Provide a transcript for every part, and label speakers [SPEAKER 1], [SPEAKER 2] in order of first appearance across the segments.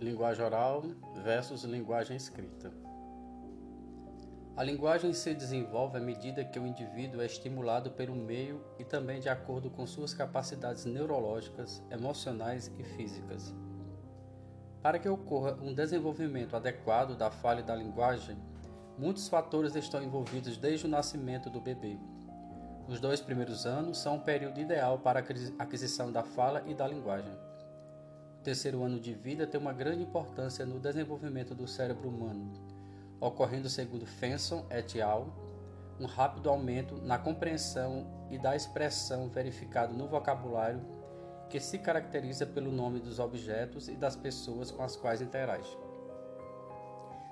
[SPEAKER 1] linguagem oral versus linguagem escrita. A linguagem se desenvolve à medida que o indivíduo é estimulado pelo meio e também de acordo com suas capacidades neurológicas, emocionais e físicas. Para que ocorra um desenvolvimento adequado da fala e da linguagem, muitos fatores estão envolvidos desde o nascimento do bebê. Os dois primeiros anos são um período ideal para a aquisição da fala e da linguagem. O terceiro ano de vida tem uma grande importância no desenvolvimento do cérebro humano, ocorrendo, segundo Fenson et al., um rápido aumento na compreensão e da expressão verificado no vocabulário que se caracteriza pelo nome dos objetos e das pessoas com as quais interage.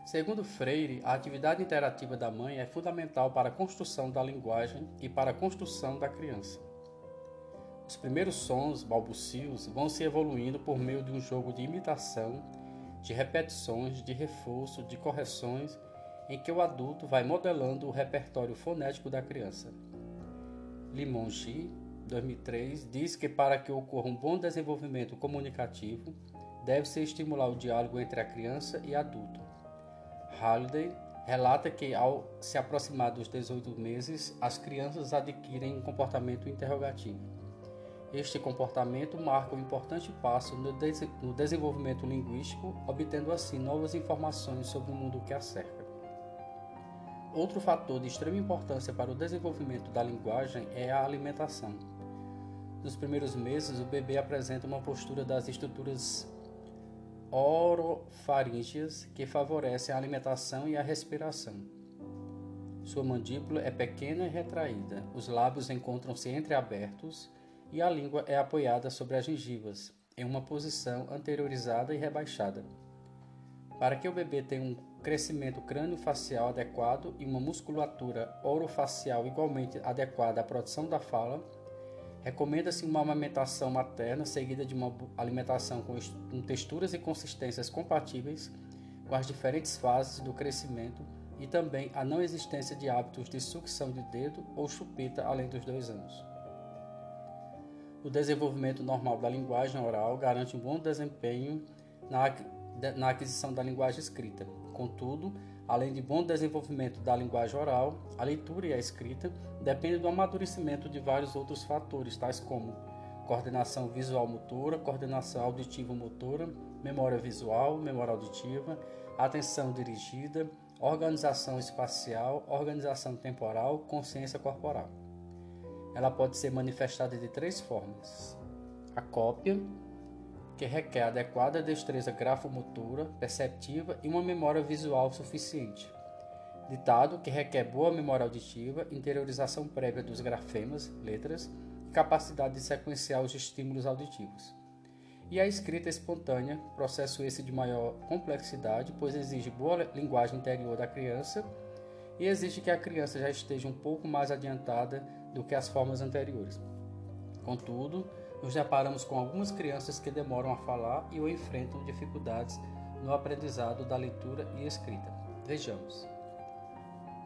[SPEAKER 1] Segundo Freire, a atividade interativa da mãe é fundamental para a construção da linguagem e para a construção da criança. Os primeiros sons, balbucios, vão se evoluindo por meio de um jogo de imitação, de repetições, de reforço, de correções, em que o adulto vai modelando o repertório fonético da criança. Limongi, 2003, diz que para que ocorra um bom desenvolvimento comunicativo, deve-se estimular o diálogo entre a criança e adulto. Halliday relata que, ao se aproximar dos 18 meses, as crianças adquirem um comportamento interrogativo. Este comportamento marca um importante passo no, des no desenvolvimento linguístico, obtendo assim novas informações sobre o mundo que a cerca. Outro fator de extrema importância para o desenvolvimento da linguagem é a alimentação. Nos primeiros meses, o bebê apresenta uma postura das estruturas orofaríngeas que favorecem a alimentação e a respiração. Sua mandíbula é pequena e retraída, os lábios encontram-se entreabertos e a língua é apoiada sobre as gengivas, em uma posição anteriorizada e rebaixada. Para que o bebê tenha um crescimento crânio-facial adequado e uma musculatura orofacial igualmente adequada à produção da fala, recomenda-se uma amamentação materna seguida de uma alimentação com texturas e consistências compatíveis com as diferentes fases do crescimento e também a não existência de hábitos de sucção de dedo ou chupeta além dos dois anos. O desenvolvimento normal da linguagem oral garante um bom desempenho na, na aquisição da linguagem escrita. Contudo, além de bom desenvolvimento da linguagem oral, a leitura e a escrita dependem do amadurecimento de vários outros fatores, tais como coordenação visual-motora, coordenação auditivo-motora, memória visual, memória auditiva, atenção dirigida, organização espacial, organização temporal, consciência corporal ela pode ser manifestada de três formas: a cópia, que requer adequada destreza grafomotora, perceptiva e uma memória visual suficiente. Ditado, que requer boa memória auditiva, interiorização prévia dos grafemas, letras, e capacidade de sequenciar os estímulos auditivos. E a escrita espontânea, processo esse de maior complexidade, pois exige boa linguagem interior da criança e exige que a criança já esteja um pouco mais adiantada do que as formas anteriores. Contudo, nos deparamos com algumas crianças que demoram a falar e ou enfrentam dificuldades no aprendizado da leitura e escrita. Vejamos.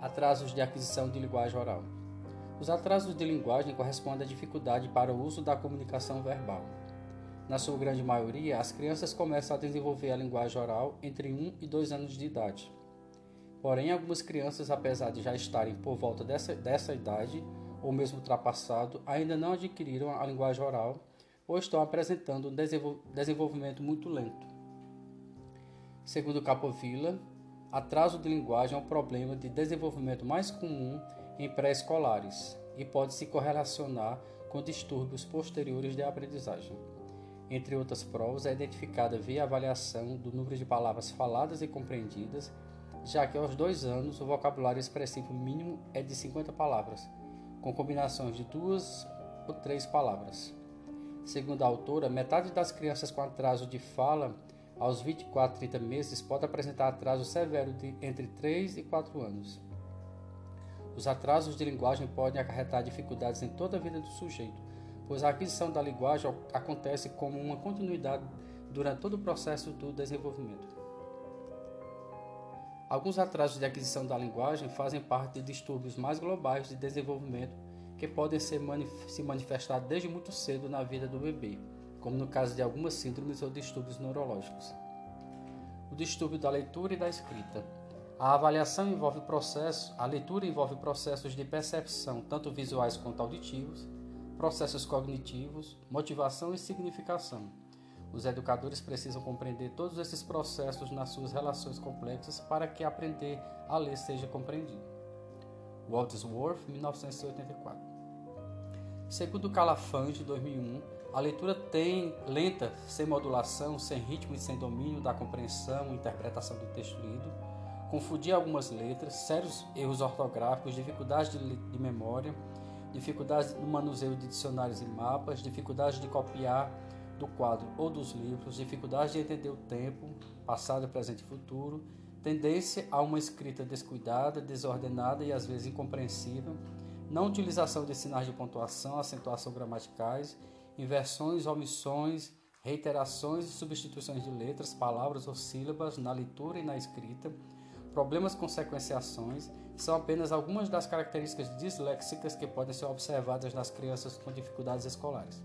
[SPEAKER 1] Atrasos de aquisição de linguagem oral. Os atrasos de linguagem correspondem à dificuldade para o uso da comunicação verbal. Na sua grande maioria, as crianças começam a desenvolver a linguagem oral entre 1 e 2 anos de idade. Porém, algumas crianças, apesar de já estarem por volta dessa, dessa idade, ou mesmo ultrapassado, ainda não adquiriram a linguagem oral ou estão apresentando um desenvolvimento muito lento. Segundo Capovilla, atraso de linguagem é um problema de desenvolvimento mais comum em pré-escolares e pode se correlacionar com distúrbios posteriores de aprendizagem. Entre outras provas, é identificada via avaliação do número de palavras faladas e compreendidas, já que aos dois anos o vocabulário expressivo mínimo é de 50 palavras, com combinações de duas ou três palavras. Segundo a autora, metade das crianças com atraso de fala aos 24 a 30 meses pode apresentar atraso severo de entre 3 e 4 anos. Os atrasos de linguagem podem acarretar dificuldades em toda a vida do sujeito, pois a aquisição da linguagem acontece como uma continuidade durante todo o processo do desenvolvimento. Alguns atrasos de aquisição da linguagem fazem parte de distúrbios mais globais de desenvolvimento que podem manif se manifestar desde muito cedo na vida do bebê, como no caso de algumas síndromes ou distúrbios neurológicos. O distúrbio da leitura e da escrita. A avaliação envolve processos, a leitura envolve processos de percepção, tanto visuais quanto auditivos, processos cognitivos, motivação e significação. Os educadores precisam compreender todos esses processos nas suas relações complexas para que aprender a ler seja compreendido. Wordsworth, 1984. Segundo Calafange, 2001, a leitura tem lenta, sem modulação, sem ritmo e sem domínio da compreensão e interpretação do texto lido, confundir algumas letras, sérios erros ortográficos, dificuldades de, de memória, dificuldades no manuseio de dicionários e mapas, dificuldades de copiar do quadro ou dos livros, dificuldades de entender o tempo, passado, presente e futuro, tendência a uma escrita descuidada, desordenada e às vezes incompreensível, não utilização de sinais de pontuação, acentuação gramaticais, inversões, omissões, reiterações e substituições de letras, palavras ou sílabas na leitura e na escrita, problemas com sequenciações, são apenas algumas das características disléxicas que podem ser observadas nas crianças com dificuldades escolares.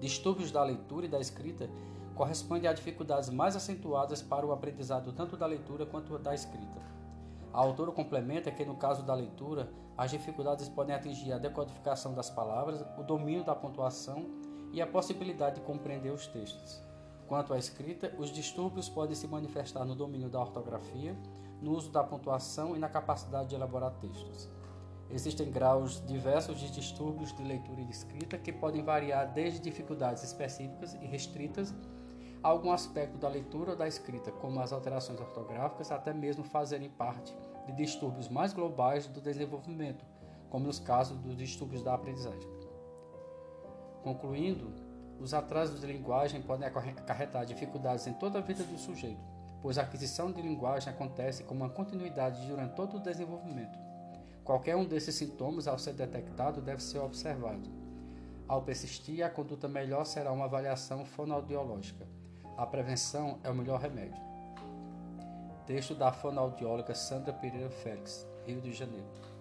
[SPEAKER 1] Distúrbios da leitura e da escrita correspondem a dificuldades mais acentuadas para o aprendizado tanto da leitura quanto da escrita. A autora complementa que, no caso da leitura, as dificuldades podem atingir a decodificação das palavras, o domínio da pontuação e a possibilidade de compreender os textos. Quanto à escrita, os distúrbios podem se manifestar no domínio da ortografia, no uso da pontuação e na capacidade de elaborar textos. Existem graus diversos de distúrbios de leitura e de escrita que podem variar desde dificuldades específicas e restritas a algum aspecto da leitura ou da escrita, como as alterações ortográficas, até mesmo fazerem parte de distúrbios mais globais do desenvolvimento, como nos casos dos distúrbios da aprendizagem. Concluindo, os atrasos de linguagem podem acarretar dificuldades em toda a vida do sujeito, pois a aquisição de linguagem acontece como uma continuidade durante todo o desenvolvimento. Qualquer um desses sintomas, ao ser detectado, deve ser observado. Ao persistir, a conduta melhor será uma avaliação fonoaudiológica. A prevenção é o melhor remédio. Texto da fonoaudióloga Sandra Pereira Félix, Rio de Janeiro.